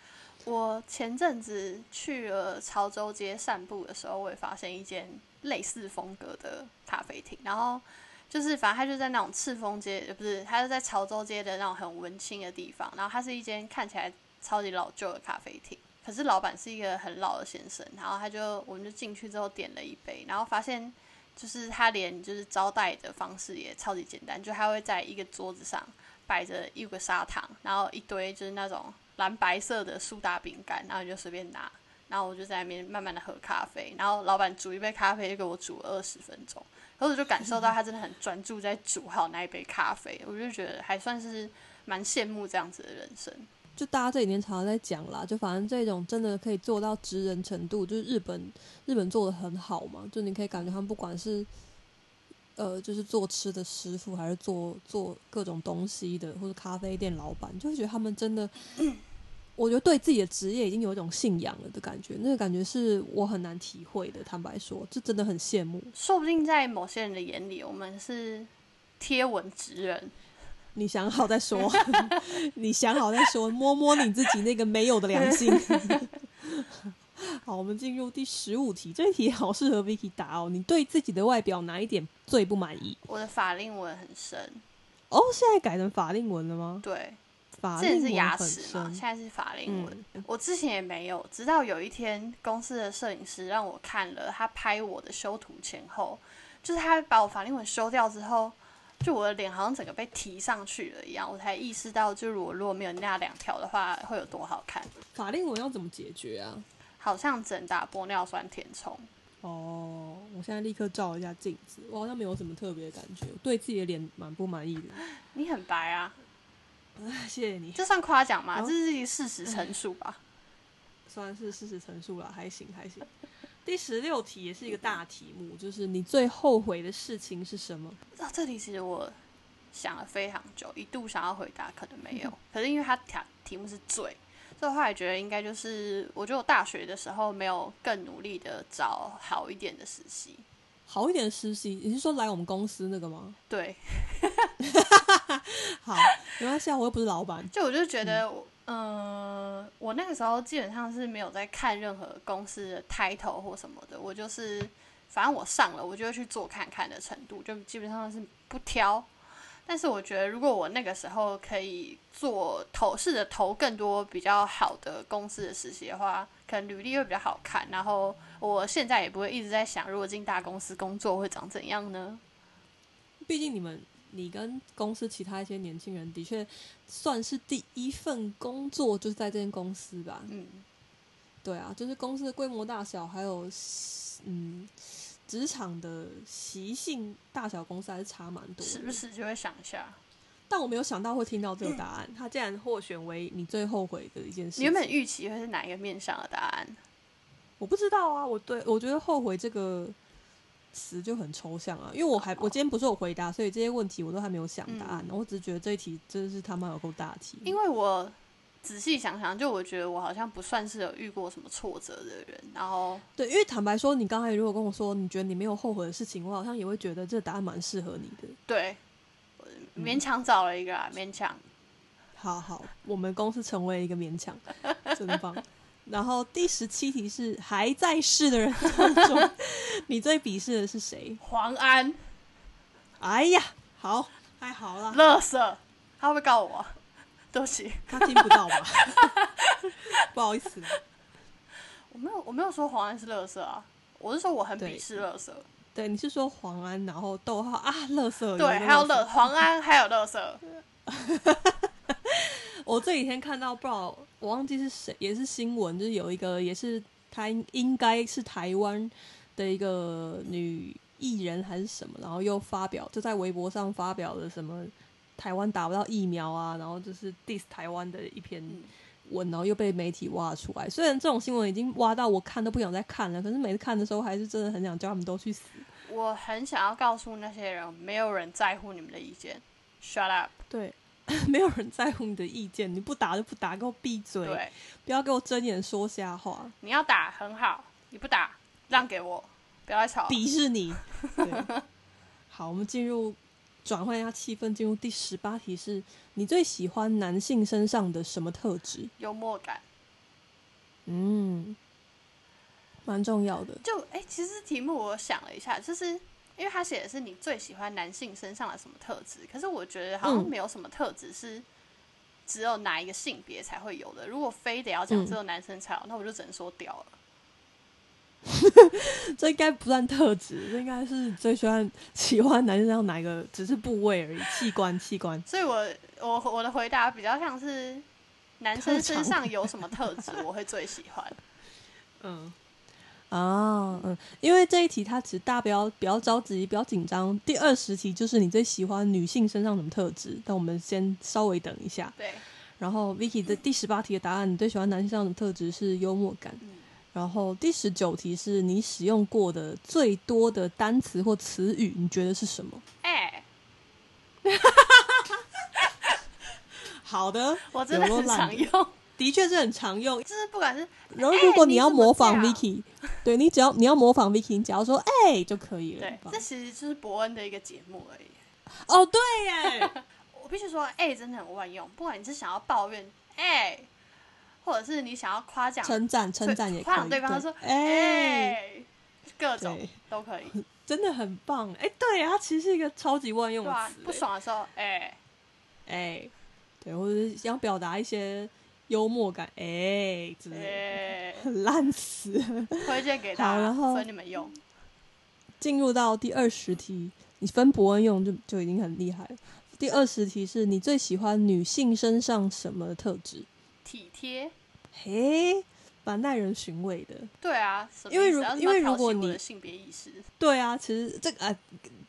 我前阵子去了潮州街散步的时候，我也发现一间类似风格的咖啡厅，然后。就是，反正他就在那种赤峰街，不是，他就在潮州街的那种很文青的地方。然后它是一间看起来超级老旧的咖啡厅，可是老板是一个很老的先生。然后他就，我们就进去之后点了一杯，然后发现就是他连就是招待的方式也超级简单，就他会在一个桌子上摆着一个砂糖，然后一堆就是那种蓝白色的苏打饼干，然后你就随便拿，然后我就在那边慢慢的喝咖啡，然后老板煮一杯咖啡就给我煮了二十分钟。然后我就感受到他真的很专注在煮好那一杯咖啡，我就觉得还算是蛮羡慕这样子的人生。就大家这几年常常在讲啦，就反正这种真的可以做到职人程度，就是日本日本做的很好嘛。就你可以感觉他们不管是呃，就是做吃的师傅，还是做做各种东西的，或者咖啡店老板，就会觉得他们真的。我觉得对自己的职业已经有一种信仰了的感觉，那个感觉是我很难体会的。坦白说，这真的很羡慕。说不定在某些人的眼里，我们是贴文职人。你想好再说，你想好再说，摸摸你自己那个没有的良心。好，我们进入第十五题，这一题好适合 Vicky 答哦。你对自己的外表哪一点最不满意？我的法令纹很深。哦，现在改成法令纹了吗？对。之前是牙齿嘛，现在是法令纹。我之前也没有，直到有一天公司的摄影师让我看了他拍我的修图前后，就是他把我法令纹修掉之后，就我的脸好像整个被提上去了一样，我才意识到，就是我如果没有那两条的话，会有多好看。法令纹要怎么解决啊？好像整打玻尿酸填充。哦，我现在立刻照一下镜子，我好像没有什么特别的感觉，对自己的脸蛮不满意的。你很白啊。谢谢你，这算夸奖吗？这是一事实陈述吧？算是事实陈述了，还行还行。第十六题也是一个大题目，就是你最后悔的事情是什么？啊，这题其实我想了非常久，一度想要回答，可能没有。可是因为它题题目是最，所以后来觉得应该就是，我觉得我大学的时候没有更努力的找好一点的实习。好一点的实习，你是说来我们公司那个吗？对，好，没关系啊，我又不是老板。就我就觉得，嗯，我那个时候基本上是没有在看任何公司的 title 或什么的，我就是反正我上了，我就会去做看看的程度，就基本上是不挑。但是我觉得，如果我那个时候可以做投试着投更多比较好的公司的实习的话，可能履历会比较好看。然后我现在也不会一直在想，如果进大公司工作会长怎样呢？毕竟你们，你跟公司其他一些年轻人，的确算是第一份工作就是在这间公司吧。嗯，对啊，就是公司的规模大小，还有嗯。职场的习性，大小公司还是差蛮多，时不时就会想一下。但我没有想到会听到这个答案，他竟然获选为你最后悔的一件事。你原本预期会是哪一个面向的答案？我不知道啊，我对我觉得后悔这个词就很抽象啊，因为我还我今天不是有回答，所以这些问题我都还没有想答案。我只是觉得这一题真的是他妈有够大题。因为我仔细想想，就我觉得我好像不算是有遇过什么挫折的人。然后对，因为坦白说，你刚才如果跟我说你觉得你没有后悔的事情，我好像也会觉得这答案蛮适合你的。对。勉强找了一个啊，勉强。好好，我们公司成为一个勉强，真棒。然后第十七题是还在世的人当中，你最鄙视的是谁？黄安。哎呀，好，太好了。乐色，他会不会告我？对不起，他听不到吧？不好意思。我没有，我没有说黄安是乐色啊，我是说我很鄙视乐色。对，你是说黄安，然后逗号啊，乐色。对，还有乐黄安，还有乐色。我这几天看到，不知道我忘记是谁，也是新闻，就是有一个也是台，应该是台湾的一个女艺人还是什么，然后又发表就在微博上发表了什么台湾打不到疫苗啊，然后就是 diss 台湾的一篇文，然后又被媒体挖出来。虽然这种新闻已经挖到我看都不想再看了，可是每次看的时候还是真的很想叫他们都去死。我很想要告诉那些人，没有人在乎你们的意见。Shut up！对，没有人在乎你的意见，你不打就不打，给我闭嘴！对，不要给我睁眼说瞎话。你要打很好，你不打让给我，不要再吵。鄙视你。好，我们进入转换一下气氛，进入第十八题：是你最喜欢男性身上的什么特质？幽默感。嗯。蛮重要的。就哎，其实题目我想了一下，就是因为他写的是你最喜欢男性身上的什么特质，可是我觉得好像没有什么特质是只有哪一个性别才会有的。如果非得要讲只有男生才有，那我就只能说屌了。这应该不算特质，这应该是最喜欢喜欢男生身上哪一个只是部位而已，器官器官。所以我我我的回答比较像是男生身上有什么特质，我会最喜欢。嗯。啊，嗯，因为这一题它其实大家不要不要着急，不要紧张。第二十题就是你最喜欢女性身上什么特质？但我们先稍微等一下。对。然后 Vicky 的第十八题的答案，你最喜欢男性上的特质是幽默感。然后第十九题是你使用过的最多的单词或词语，你觉得是什么？哎。好的，我真的很常用。的确是很常用，就是不管是，然后如果你要模仿 Vicky，对你只要你要模仿 Vicky，你只要说 哎就可以了。对，这其实就是伯恩的一个节目而已。哦，对耶，我必须说哎真的很万用，不管你是想要抱怨哎，或者是你想要夸奖、称赞、称赞也夸奖对方说哎，各种都可以，真的很棒。哎，对呀，它其实是一个超级万用的词。不爽的时候哎哎，对，或者是想表达一些。幽默感，哎，真的 烂死！推荐给大家，分你们用。进入到第二十题，你分伯恩用就就已经很厉害了。第二十题是你最喜欢女性身上什么特质？体贴，嘿，蛮耐人寻味的。对啊，因为如因为如果你性别意识，对啊，其实这个啊，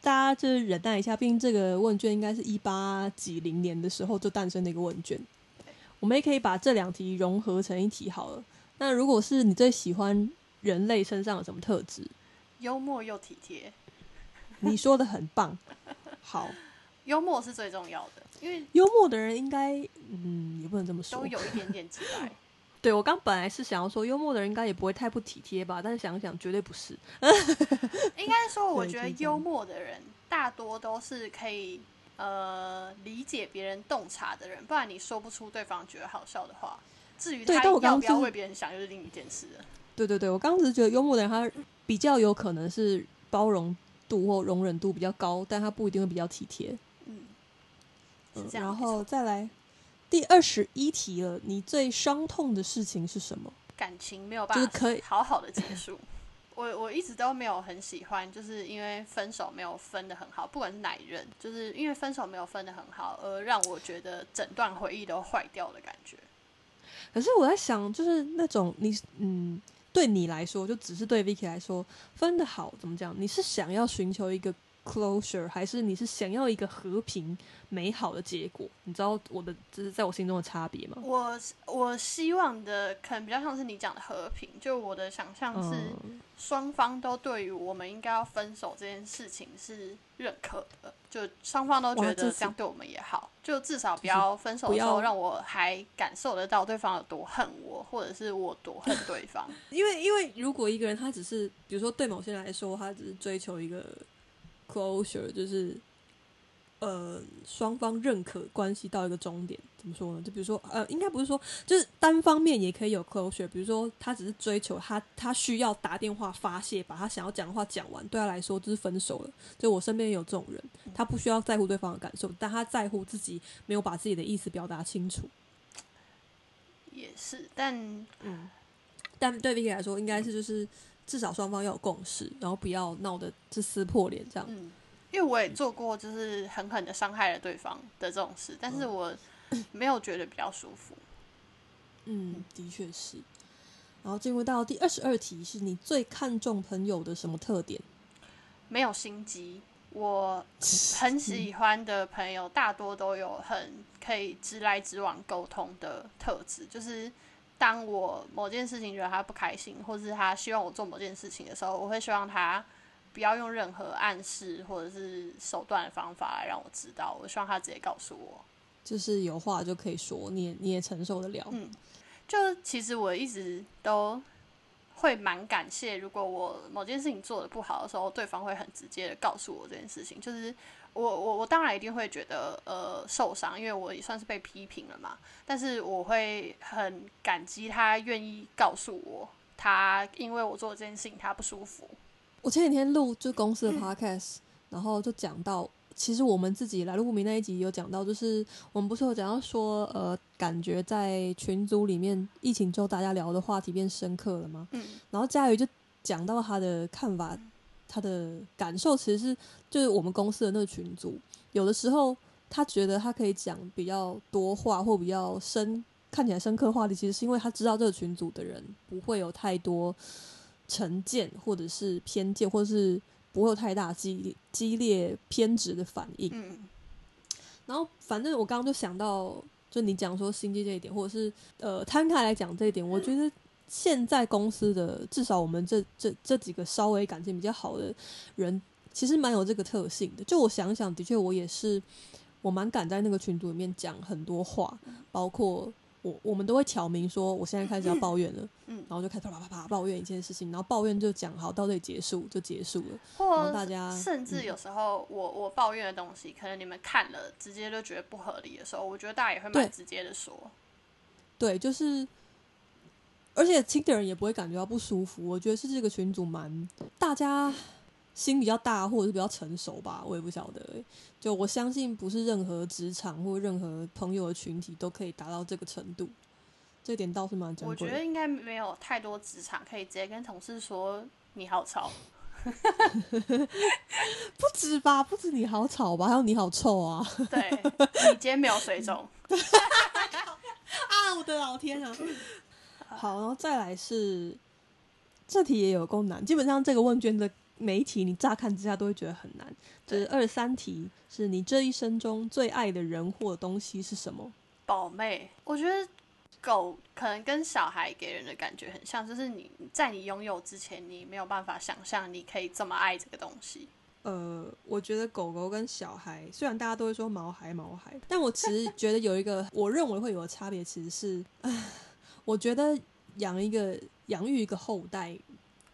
大家就是忍耐一下，毕竟这个问卷应该是一八几零年的时候就诞生的一个问卷。我们也可以把这两题融合成一题好了。那如果是你最喜欢人类身上有什么特质？幽默又体贴。你说的很棒。好，幽默是最重要的，因为幽默的人应该，嗯，也不能这么说，都有一点点直白。对我刚本来是想要说，幽默的人应该也不会太不体贴吧，但是想想绝对不是。应该说，我觉得幽默的人大多都是可以。呃，理解别人洞察的人，不然你说不出对方觉得好笑的话。至于他要不要为别人想，就是另一件事了。对对对，我刚刚只是觉得幽默的人，他比较有可能是包容度或容忍度比较高，但他不一定会比较体贴。嗯，是这样然后再来第二十一题了，你最伤痛的事情是什么？感情没有办法可以好好的结束。我我一直都没有很喜欢，就是因为分手没有分的很好，不管是哪一任，就是因为分手没有分的很好，而让我觉得整段回忆都坏掉的感觉。可是我在想，就是那种你嗯，对你来说，就只是对 Vicky 来说，分的好怎么讲？你是想要寻求一个 closure，还是你是想要一个和平美好的结果？你知道我的这是在我心中的差别吗？我我希望的可能比较像是你讲的和平，就我的想象是双方都对于我们应该要分手这件事情是认可的，就双方都觉得这样对我们也好，就至少不要分手的时候让我还感受得到对方有多恨我，或者是我多恨对方。因为因为如果一个人他只是比如说对某些人来说，他只是追求一个 closure，就是。呃，双方认可关系到一个终点，怎么说呢？就比如说，呃，应该不是说，就是单方面也可以有 closure。比如说，他只是追求他，他需要打电话发泄，把他想要讲的话讲完，对他来说就是分手了。就我身边有这种人，他不需要在乎对方的感受，但他在乎自己没有把自己的意思表达清楚。也是，但嗯，但对 Vicky 来说，应该是就是至少双方要有共识，然后不要闹得是撕破脸这样。因为我也做过，就是狠狠的伤害了对方的这种事，但是我没有觉得比较舒服。嗯，的确是。然后进入到第二十二题，是你最看重朋友的什么特点？没有心机。我很喜欢的朋友，大多都有很可以直来直往沟通的特质。就是当我某件事情觉得他不开心，或是他希望我做某件事情的时候，我会希望他。不要用任何暗示或者是手段的方法来让我知道，我希望他直接告诉我，就是有话就可以说，你也你也承受得了。嗯，就其实我一直都会蛮感谢，如果我某件事情做的不好的时候，对方会很直接的告诉我这件事情。就是我我我当然一定会觉得呃受伤，因为我也算是被批评了嘛。但是我会很感激他愿意告诉我，他因为我做这件事情他不舒服。我前几天录就公司的 podcast，然后就讲到，其实我们自己来路不明那一集有讲到，就是我们不是有讲到说，呃，感觉在群组里面疫情之后大家聊的话题变深刻了吗？嗯。然后佳瑜就讲到他的看法，他的感受其实是，就是我们公司的那个群组，有的时候他觉得他可以讲比较多话或比较深，看起来深刻话题，其实是因为他知道这个群组的人不会有太多。成见，或者是偏见，或者是不会有太大激激烈偏执的反应。嗯，然后反正我刚刚就想到，就你讲说心机这一点，或者是呃摊开来讲这一点，我觉得现在公司的至少我们这这这几个稍微感情比较好的人，其实蛮有这个特性的。就我想想，的确我也是，我蛮敢在那个群组里面讲很多话，包括。我我们都会挑明说，我现在开始要抱怨了，嗯，然后就开始啪啪啪抱怨一件事情，然后抱怨就讲好到这里结束就结束了，或大家甚至有时候我我抱怨的东西，可能你们看了直接就觉得不合理的时候，我觉得大家也会蛮直接的说，对，就是，而且听的人也不会感觉到不舒服，我觉得是这个群组蛮大家。心比较大，或者是比较成熟吧，我也不晓得。就我相信，不是任何职场或任何朋友的群体都可以达到这个程度。这点倒是蛮珍贵。我觉得应该没有太多职场可以直接跟同事说你好吵。不止吧，不止你好吵吧，还有你好臭啊！对，你今天没有水肿。啊，我的老天啊！好，然后再来是这题也有够难，基本上这个问卷的。媒体，你乍看之下都会觉得很难。就是二三题，是你这一生中最爱的人或东西是什么？宝妹，我觉得狗可能跟小孩给人的感觉很像，就是你在你拥有之前，你没有办法想象你可以这么爱这个东西。呃，我觉得狗狗跟小孩，虽然大家都会说毛孩毛孩，但我其实觉得有一个我认为会有的差别，其实是，我觉得养一个养育一个后代。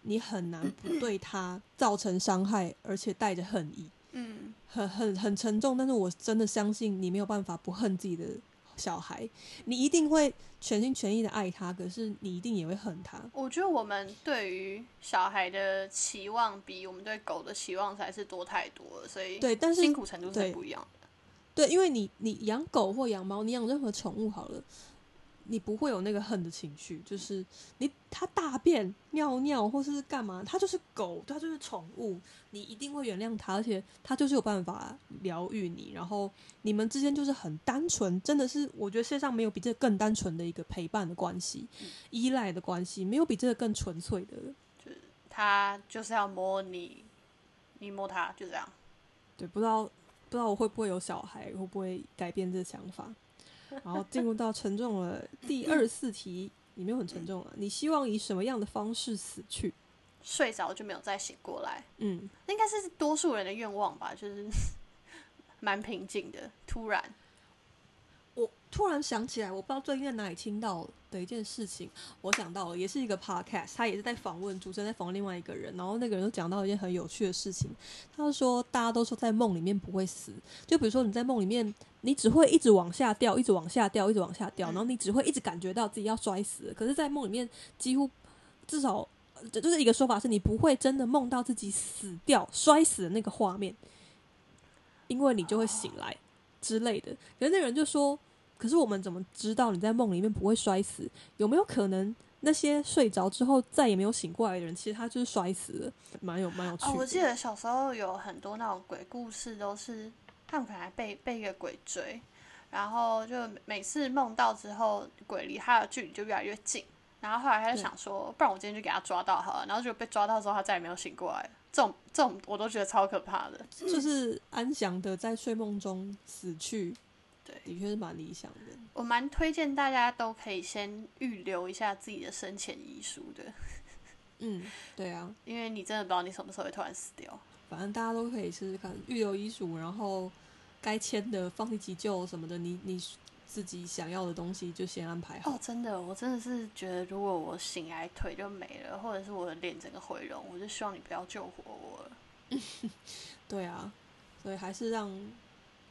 你很难不对他造成伤害，而且带着恨意，嗯，很很很沉重。但是我真的相信你没有办法不恨自己的小孩，你一定会全心全意的爱他，可是你一定也会恨他。我觉得我们对于小孩的期望比我们对狗的期望才是多太多了，所以对，但是辛苦程度是不一样的。对，因为你你养狗或养猫，你养任何宠物好了。你不会有那个恨的情绪，就是你它大便、尿尿或是干嘛，它就是狗，它就是宠物，你一定会原谅它，而且它就是有办法疗愈你，然后你们之间就是很单纯，真的是我觉得世界上没有比这更单纯的一个陪伴的关系、依赖的关系，没有比这个更纯粹的。就是它就是要摸你，你摸它，就这样。对，不知道不知道我会不会有小孩，会不会改变这个想法？然后进入到沉重的第二四题，你没有很沉重啊？你希望以什么样的方式死去？睡着就没有再醒过来，嗯，应该是多数人的愿望吧，就是 蛮平静的。突然，我突然想起来，我不知道最近在哪里听到的一件事情，我想到了，也是一个 podcast，他也是在访问主持人，在访问另外一个人，然后那个人就讲到一件很有趣的事情，他说大家都说在梦里面不会死，就比如说你在梦里面，你只会一直往下掉，一直往下掉，一直往下掉，然后你只会一直感觉到自己要摔死，可是，在梦里面几乎至少这就是一个说法，是你不会真的梦到自己死掉、摔死的那个画面，因为你就会醒来之类的。可是那个人就说。可是我们怎么知道你在梦里面不会摔死？有没有可能那些睡着之后再也没有醒过来的人，其实他就是摔死了？蛮有蛮有趣的。哦，我记得小时候有很多那种鬼故事，都是他们可能被被一个鬼追，然后就每次梦到之后，鬼离他的距离就越来越近，然后后来他就想说，不然我今天就给他抓到好了，然后就被抓到之后，他再也没有醒过来。这种这种我都觉得超可怕的，就是安详的在睡梦中死去。对，的确是蛮理想的。我蛮推荐大家都可以先预留一下自己的生前遗书的。嗯，对啊，因为你真的不知道你什么时候会突然死掉。反正大家都可以试试看，预留遗嘱，然后该签的放弃急救什么的，你你自己想要的东西就先安排好。哦，真的，我真的是觉得，如果我醒来腿就没了，或者是我的脸整个毁容，我就希望你不要救活我了。对啊，所以还是让。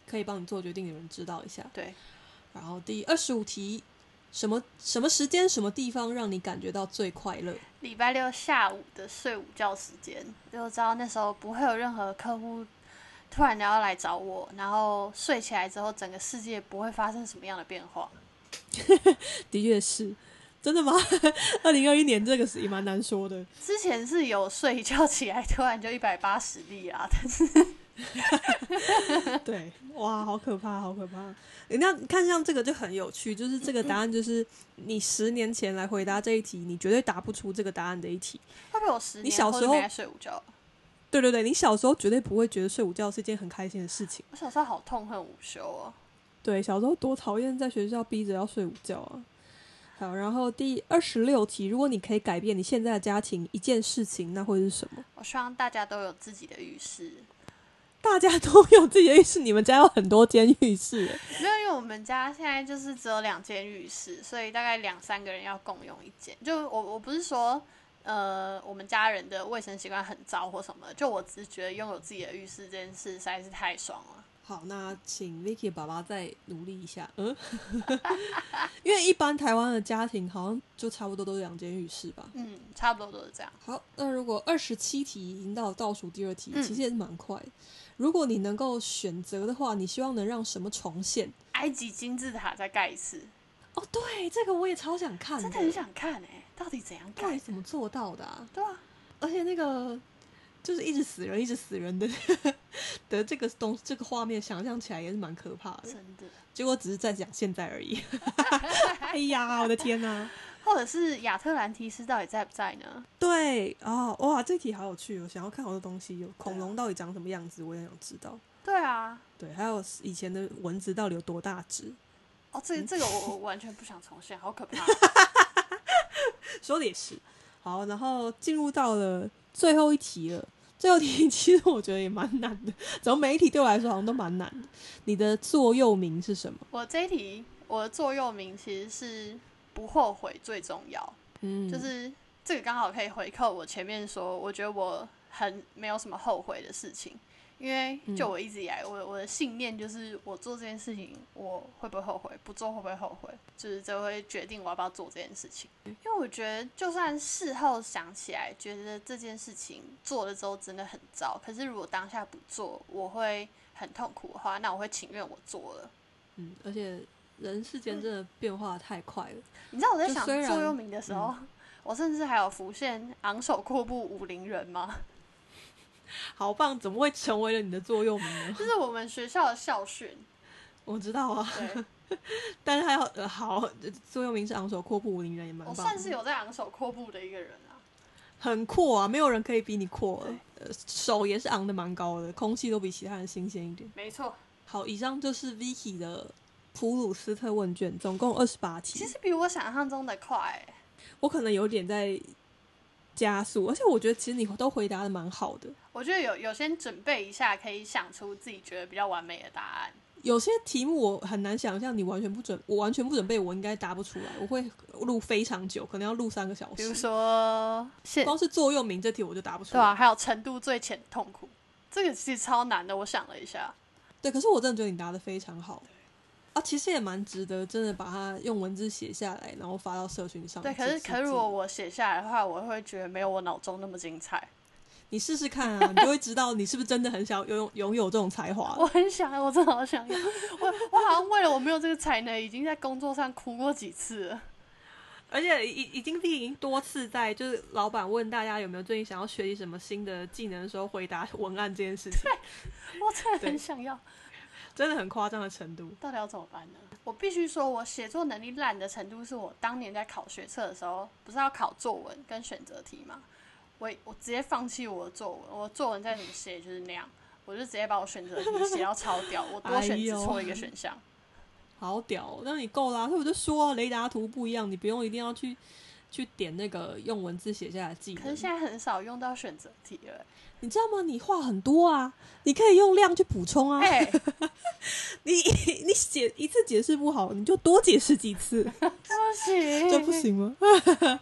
可以帮你做决定的人知道一下。对，然后第二十五题，什么什么时间、什么地方让你感觉到最快乐？礼拜六下午的睡午觉时间，就知道那时候不会有任何客户突然要来找我，然后睡起来之后，整个世界不会发生什么样的变化。的确是，真的吗？二零二一年这个是也蛮难说的。之前是有睡一觉起来，突然就一百八十例啊，但是。对，哇，好可怕，好可怕！人家看像这个就很有趣，就是这个答案就是你十年前来回答这一题，你绝对答不出这个答案的一题。会不会我十年小时候睡午觉？对对对，你小时候绝对不会觉得睡午觉是一件很开心的事情。我小时候好痛恨午休哦。对，小时候多讨厌在学校逼着要睡午觉啊。好，然后第二十六题，如果你可以改变你现在的家庭一件事情，那会是什么？我希望大家都有自己的浴室。大家都有自己的浴室，你们家有很多间浴室？没有，因为我们家现在就是只有两间浴室，所以大概两三个人要共用一间。就我我不是说，呃，我们家人的卫生习惯很糟或什么，就我只是觉得拥有自己的浴室这件事实在是太爽了。好，那请 Vicky 爸爸再努力一下，嗯，因为一般台湾的家庭好像就差不多都是两间浴室吧？嗯，差不多都是这样。好，那如果二十七题已经到倒数第二题，其实也是蛮快。如果你能够选择的话，你希望能让什么重现？埃及金字塔再盖一次？哦，对，这个我也超想看，真的很想看哎，到底怎样盖？怎么做到的？对啊，而且那个就是一直死人，一直死人的 的这个东这个画面，想象起来也是蛮可怕的。真的，结果只是在讲现在而已。哎呀，我的天哪！或者是亚特兰提斯到底在不在呢？对哦，哇，这题好有趣哦！想要看好多东西，有恐龙到底长什么样子，我也想知道。对啊，对，还有以前的蚊子到底有多大只？哦，这这个我我完全不想重现，好可怕。说的也是。好，然后进入到了最后一题了。最后一题其实我觉得也蛮难的，怎么每一题对我来说好像都蛮难的。你的座右铭是什么？我这一题我的座右铭其实是。不后悔最重要，嗯，就是这个刚好可以回扣我前面说，我觉得我很没有什么后悔的事情，因为就我一直以来，我我的信念就是我做这件事情，我会不会后悔？不做会不会后悔？就是这会决定我要不要做这件事情。因为我觉得，就算事后想起来，觉得这件事情做了之后真的很糟，可是如果当下不做，我会很痛苦的话，那我会情愿我做了。嗯，而且。人世间真的变化太快了。你知道我在想座右铭的时候，我甚至还有浮现昂首阔步武林人吗？好棒，怎么会成为了你的座右铭呢？这是我们学校的校训。我知道啊，但是还有呃好，座右铭是昂首阔步武林人也蛮我棒我，算是有在昂首阔步的一个人啊。很阔啊，没有人可以比你阔了。呃，手也是昂的蛮高的，空气都比其他人新鲜一点。没错，好，以上就是 Vicky 的普鲁斯特问卷，总共二十八题。其实比我想象中的快、欸。我可能有点在加速，而且我觉得其实你都回答的蛮好的。我觉得有有先准备一下，可以想出自己觉得比较完美的答案。有些题目我很难想象，你完全不准，我完全不准备，我应该答不出来。我会录非常久，可能要录三个小时。比如说，光是座右铭这题我就答不出来。对啊，还有程度最浅的痛苦，这个其实超难的。我想了一下，对，可是我真的觉得你答的非常好啊，其实也蛮值得，真的把它用文字写下来，然后发到社群上。对，可是可是如果我写下来的话，我会觉得没有我脑中那么精彩。你试试看啊，你就会知道你是不是真的很想拥拥有这种才华。我很想，我真的好想要。我我好像为了我没有这个才能，已经在工作上哭过几次了。而且已已经已经多次在就是老板问大家有没有最近想要学习什么新的技能的时候，回答文案这件事情，我真的很想要，真的很夸张的程度。到底要怎么办呢？我必须说，我写作能力烂的程度，是我当年在考学测的时候，不是要考作文跟选择题吗？我我直接放弃我的作文，我作文再怎么写就是那样，我就直接把我选择题写到超屌，我多选只错一个选项。好屌，那你够啦。所以我就说雷达图不一样，你不用一定要去去点那个用文字写下来的技能。可是现在很少用到选择题了，你知道吗？你话很多啊，你可以用量去补充啊。哎、你你写一次解释不好，你就多解释几次，不行，这不行吗？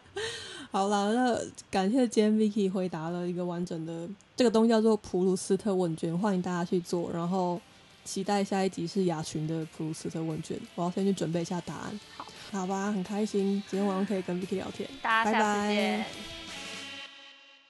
好了，那感谢今天 Vicky 回答了一个完整的这个东西叫做普鲁斯特问卷，欢迎大家去做，然后期待下一集是雅群的普鲁斯特问卷，我要先去准备一下答案。好，好吧，很开心今天晚上可以跟 Vicky 聊天，大家下次拜拜见。